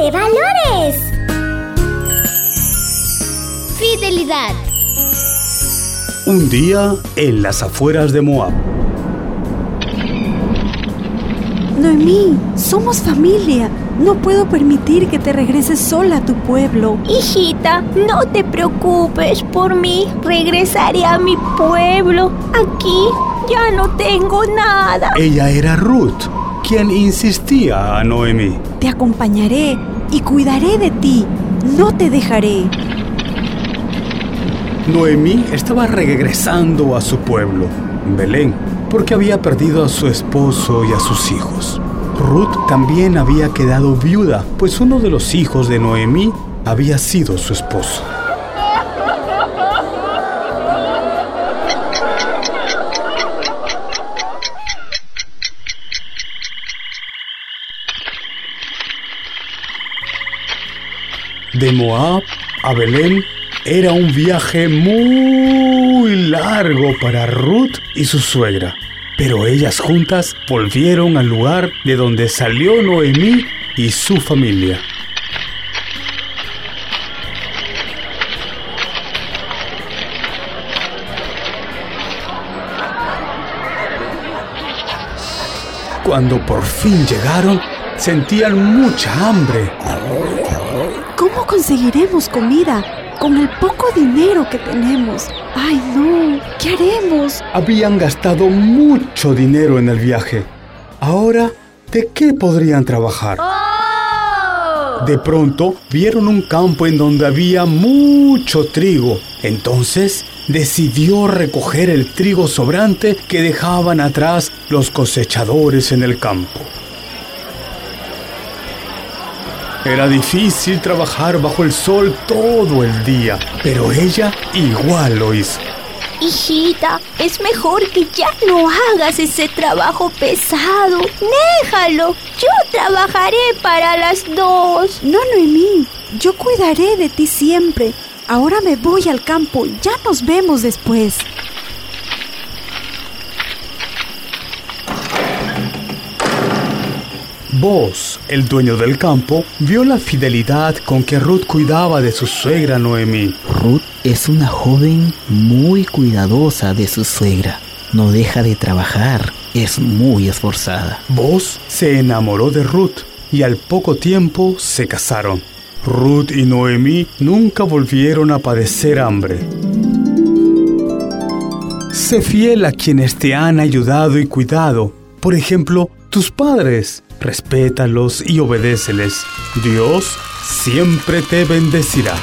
de valores. Fidelidad. Un día en las afueras de Moab. Noemí, somos familia. No puedo permitir que te regreses sola a tu pueblo. Hijita, no te preocupes por mí. Regresaré a mi pueblo. Aquí ya no tengo nada. Ella era Ruth, quien insistía a Noemí. Te acompañaré y cuidaré de ti. No te dejaré. Noemí estaba regresando a su pueblo, Belén, porque había perdido a su esposo y a sus hijos. Ruth también había quedado viuda, pues uno de los hijos de Noemí había sido su esposo. De Moab a Belén era un viaje muy largo para Ruth y su suegra, pero ellas juntas volvieron al lugar de donde salió Noemí y su familia. Cuando por fin llegaron, sentían mucha hambre. ¿Cómo conseguiremos comida con el poco dinero que tenemos? Ay, no. ¿Qué haremos? Habían gastado mucho dinero en el viaje. Ahora, ¿de qué podrían trabajar? De pronto vieron un campo en donde había mucho trigo. Entonces decidió recoger el trigo sobrante que dejaban atrás los cosechadores en el campo. Era difícil trabajar bajo el sol todo el día, pero ella igual lo hizo. Hijita, es mejor que ya no hagas ese trabajo pesado. Déjalo. Yo trabajaré para las dos. No, Noemí. Yo cuidaré de ti siempre. Ahora me voy al campo. Ya nos vemos después. Vos, el dueño del campo, vio la fidelidad con que Ruth cuidaba de su suegra Noemí. Ruth es una joven muy cuidadosa de su suegra. No deja de trabajar, es muy esforzada. Vos se enamoró de Ruth y al poco tiempo se casaron. Ruth y Noemí nunca volvieron a padecer hambre. Sé fiel a quienes te han ayudado y cuidado. Por ejemplo, tus padres. Respétalos y obedéceles. Dios siempre te bendecirá.